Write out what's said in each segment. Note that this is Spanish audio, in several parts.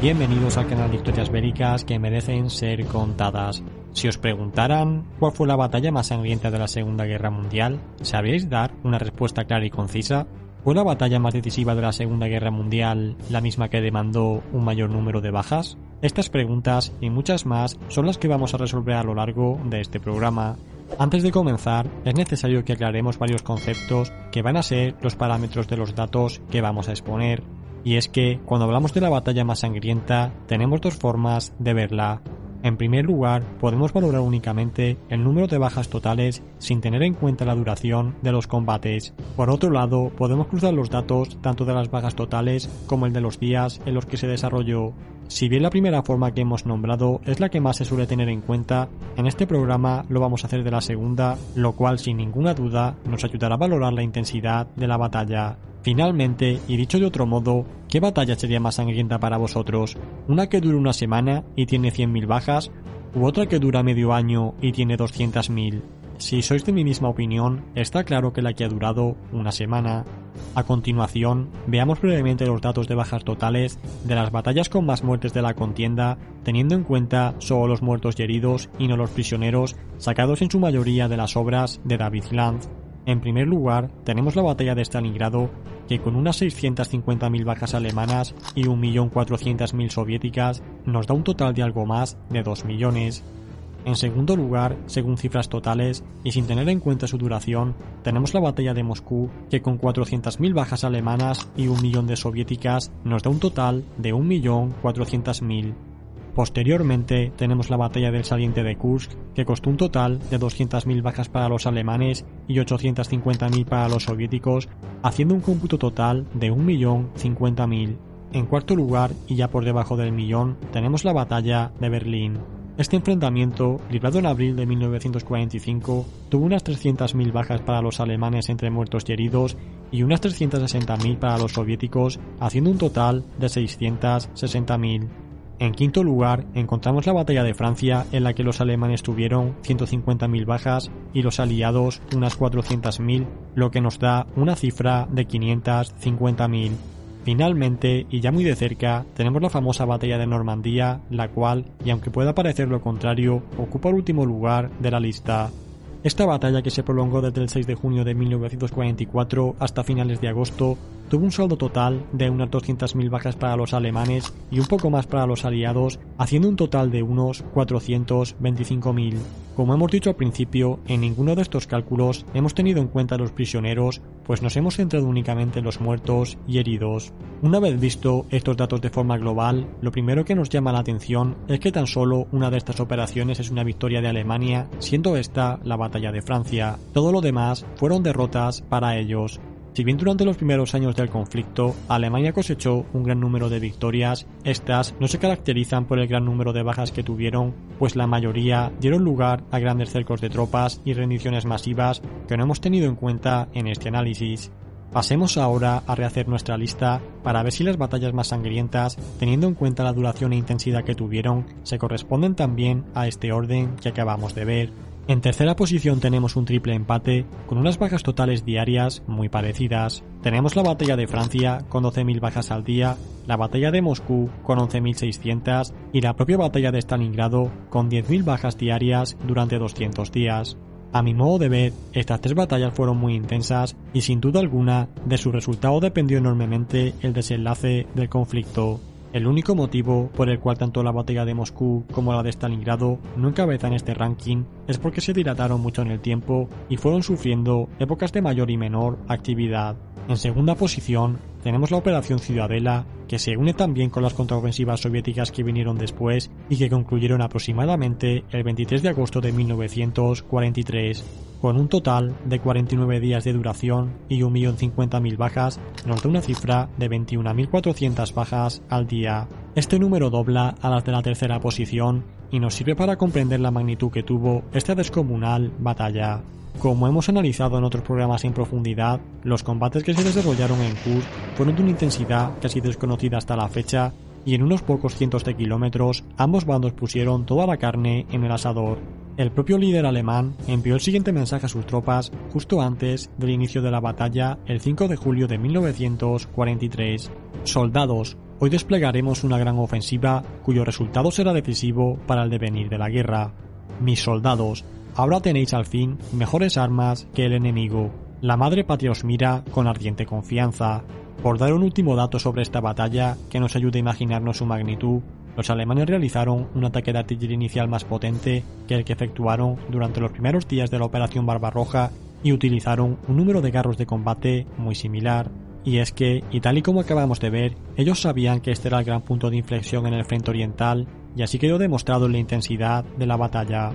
Bienvenidos al canal de historias bélicas que merecen ser contadas. Si os preguntaran cuál fue la batalla más sangrienta de la Segunda Guerra Mundial, ¿sabríais dar una respuesta clara y concisa? ¿Fue la batalla más decisiva de la Segunda Guerra Mundial la misma que demandó un mayor número de bajas? Estas preguntas y muchas más son las que vamos a resolver a lo largo de este programa. Antes de comenzar, es necesario que aclaremos varios conceptos que van a ser los parámetros de los datos que vamos a exponer. Y es que, cuando hablamos de la batalla más sangrienta, tenemos dos formas de verla. En primer lugar, podemos valorar únicamente el número de bajas totales sin tener en cuenta la duración de los combates. Por otro lado, podemos cruzar los datos tanto de las bajas totales como el de los días en los que se desarrolló. Si bien la primera forma que hemos nombrado es la que más se suele tener en cuenta, en este programa lo vamos a hacer de la segunda, lo cual sin ninguna duda nos ayudará a valorar la intensidad de la batalla. Finalmente, y dicho de otro modo, ¿qué batalla sería más sangrienta para vosotros? ¿Una que dura una semana y tiene 100.000 bajas? ¿U otra que dura medio año y tiene 200.000? Si sois de mi misma opinión, está claro que la que ha durado una semana. A continuación, veamos brevemente los datos de bajas totales de las batallas con más muertes de la contienda, teniendo en cuenta solo los muertos y heridos y no los prisioneros, sacados en su mayoría de las obras de David Lanz. En primer lugar, tenemos la batalla de Stalingrado, que con unas 650.000 bajas alemanas y 1.400.000 soviéticas nos da un total de algo más de 2 millones. En segundo lugar, según cifras totales y sin tener en cuenta su duración, tenemos la batalla de Moscú, que con 400.000 bajas alemanas y un millón de soviéticas nos da un total de 1.400.000. Posteriormente tenemos la batalla del saliente de Kursk, que costó un total de 200.000 bajas para los alemanes y 850.000 para los soviéticos, haciendo un cómputo total de 1.050.000. En cuarto lugar, y ya por debajo del millón, tenemos la batalla de Berlín. Este enfrentamiento, librado en abril de 1945, tuvo unas 300.000 bajas para los alemanes entre muertos y heridos y unas 360.000 para los soviéticos, haciendo un total de 660.000. En quinto lugar, encontramos la batalla de Francia, en la que los alemanes tuvieron 150.000 bajas y los aliados unas 400.000, lo que nos da una cifra de 550.000. Finalmente, y ya muy de cerca, tenemos la famosa batalla de Normandía, la cual, y aunque pueda parecer lo contrario, ocupa el último lugar de la lista. Esta batalla, que se prolongó desde el 6 de junio de 1944 hasta finales de agosto, tuvo un saldo total de unas 200.000 bajas para los alemanes y un poco más para los aliados, haciendo un total de unos 425.000. Como hemos dicho al principio, en ninguno de estos cálculos hemos tenido en cuenta los prisioneros, pues nos hemos centrado únicamente en los muertos y heridos. Una vez visto estos datos de forma global, lo primero que nos llama la atención es que tan solo una de estas operaciones es una victoria de Alemania, siendo esta la batalla de Francia. Todo lo demás fueron derrotas para ellos. Si bien durante los primeros años del conflicto Alemania cosechó un gran número de victorias, estas no se caracterizan por el gran número de bajas que tuvieron, pues la mayoría dieron lugar a grandes cercos de tropas y rendiciones masivas que no hemos tenido en cuenta en este análisis. Pasemos ahora a rehacer nuestra lista para ver si las batallas más sangrientas, teniendo en cuenta la duración e intensidad que tuvieron, se corresponden también a este orden que acabamos de ver. En tercera posición tenemos un triple empate con unas bajas totales diarias muy parecidas. Tenemos la batalla de Francia con 12.000 bajas al día, la batalla de Moscú con 11.600 y la propia batalla de Stalingrado con 10.000 bajas diarias durante 200 días. A mi modo de ver, estas tres batallas fueron muy intensas y sin duda alguna de su resultado dependió enormemente el desenlace del conflicto. El único motivo por el cual tanto la batalla de Moscú como la de Stalingrado no encabezan este ranking es porque se dilataron mucho en el tiempo y fueron sufriendo épocas de mayor y menor actividad. En segunda posición tenemos la Operación Ciudadela, que se une también con las contraofensivas soviéticas que vinieron después y que concluyeron aproximadamente el 23 de agosto de 1943. con un total de 49 días de duración y 1.050.000 bajas, nos da una cifra de 21.400 bajas al día. Este número dobla a las de la tercera posición y nos sirve para comprender la magnitud que tuvo esta descomunal batalla. Como hemos analizado en otros programas en profundidad, los combates que se desarrollaron en Kursk fueron de una intensidad casi desconocida hasta la fecha y en unos pocos cientos de kilómetros ambos bandos pusieron toda la carne en el asador. El propio líder alemán envió el siguiente mensaje a sus tropas justo antes del inicio de la batalla el 5 de julio de 1943. Soldados, hoy desplegaremos una gran ofensiva cuyo resultado será decisivo para el devenir de la guerra. Mis soldados, ahora tenéis al fin mejores armas que el enemigo. La madre patria os mira con ardiente confianza. Por dar un último dato sobre esta batalla que nos ayude a imaginarnos su magnitud, los alemanes realizaron un ataque de artillería inicial más potente que el que efectuaron durante los primeros días de la Operación Barbarroja y utilizaron un número de carros de combate muy similar. Y es que, y tal y como acabamos de ver, ellos sabían que este era el gran punto de inflexión en el frente oriental, y así quedó demostrado en la intensidad de la batalla.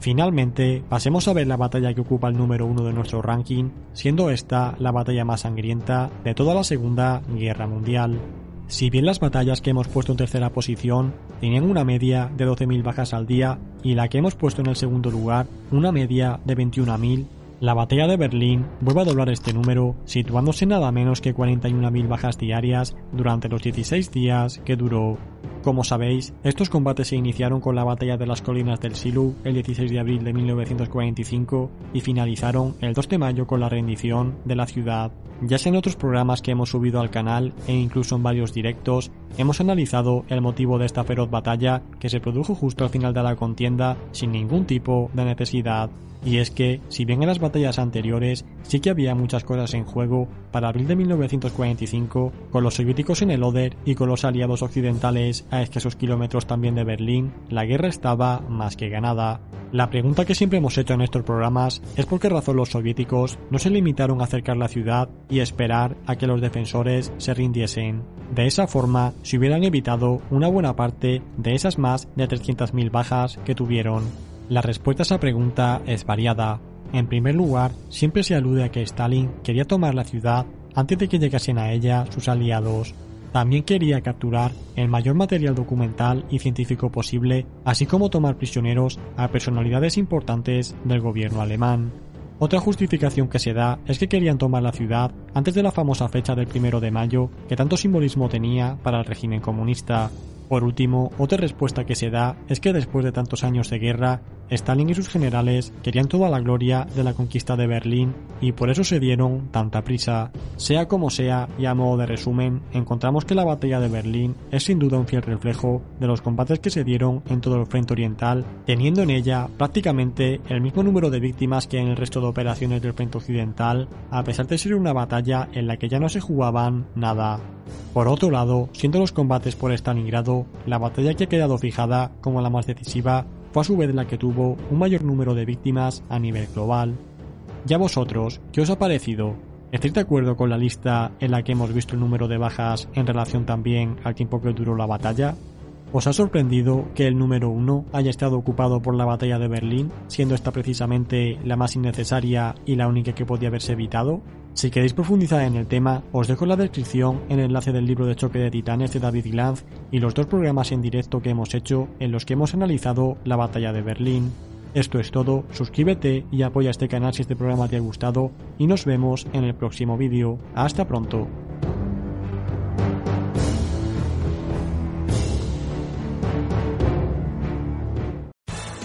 Finalmente, pasemos a ver la batalla que ocupa el número uno de nuestro ranking, siendo esta la batalla más sangrienta de toda la Segunda Guerra Mundial. Si bien las batallas que hemos puesto en tercera posición tenían una media de 12.000 bajas al día y la que hemos puesto en el segundo lugar una media de 21.000, la batalla de Berlín vuelve a doblar este número, situándose nada menos que 41.000 bajas diarias durante los 16 días que duró. Como sabéis, estos combates se iniciaron con la batalla de las colinas del Silu el 16 de abril de 1945 y finalizaron el 2 de mayo con la rendición de la ciudad. Ya sea en otros programas que hemos subido al canal e incluso en varios directos, hemos analizado el motivo de esta feroz batalla que se produjo justo al final de la contienda sin ningún tipo de necesidad. Y es que, si bien en las batallas anteriores sí que había muchas cosas en juego, para abril de 1945, con los soviéticos en el Oder y con los aliados occidentales a escasos kilómetros también de Berlín, la guerra estaba más que ganada. La pregunta que siempre hemos hecho en estos programas es por qué razón los soviéticos no se limitaron a acercar la ciudad y esperar a que los defensores se rindiesen. De esa forma, se hubieran evitado una buena parte de esas más de 300.000 bajas que tuvieron. La respuesta a esa pregunta es variada. En primer lugar, siempre se alude a que Stalin quería tomar la ciudad antes de que llegasen a ella sus aliados. También quería capturar el mayor material documental y científico posible, así como tomar prisioneros a personalidades importantes del gobierno alemán. Otra justificación que se da es que querían tomar la ciudad antes de la famosa fecha del primero de mayo que tanto simbolismo tenía para el régimen comunista. Por último, otra respuesta que se da es que después de tantos años de guerra, Stalin y sus generales querían toda la gloria de la conquista de Berlín y por eso se dieron tanta prisa. Sea como sea, y a modo de resumen, encontramos que la batalla de Berlín es sin duda un fiel reflejo de los combates que se dieron en todo el frente oriental, teniendo en ella prácticamente el mismo número de víctimas que en el resto de operaciones del frente occidental, a pesar de ser una batalla en la que ya no se jugaban nada. Por otro lado, siendo los combates por Stalingrado la batalla que ha quedado fijada como la más decisiva, fue a su vez la que tuvo un mayor número de víctimas a nivel global. ¿Ya vosotros, qué os ha parecido? ¿Estáis de acuerdo con la lista en la que hemos visto el número de bajas en relación también al tiempo que duró la batalla? ¿Os ha sorprendido que el número 1 haya estado ocupado por la batalla de Berlín, siendo esta precisamente la más innecesaria y la única que podía haberse evitado? Si queréis profundizar en el tema, os dejo en la descripción el enlace del libro de choque de titanes de David Glanz y los dos programas en directo que hemos hecho en los que hemos analizado la batalla de Berlín. Esto es todo, suscríbete y apoya este canal si este programa te ha gustado y nos vemos en el próximo vídeo. Hasta pronto.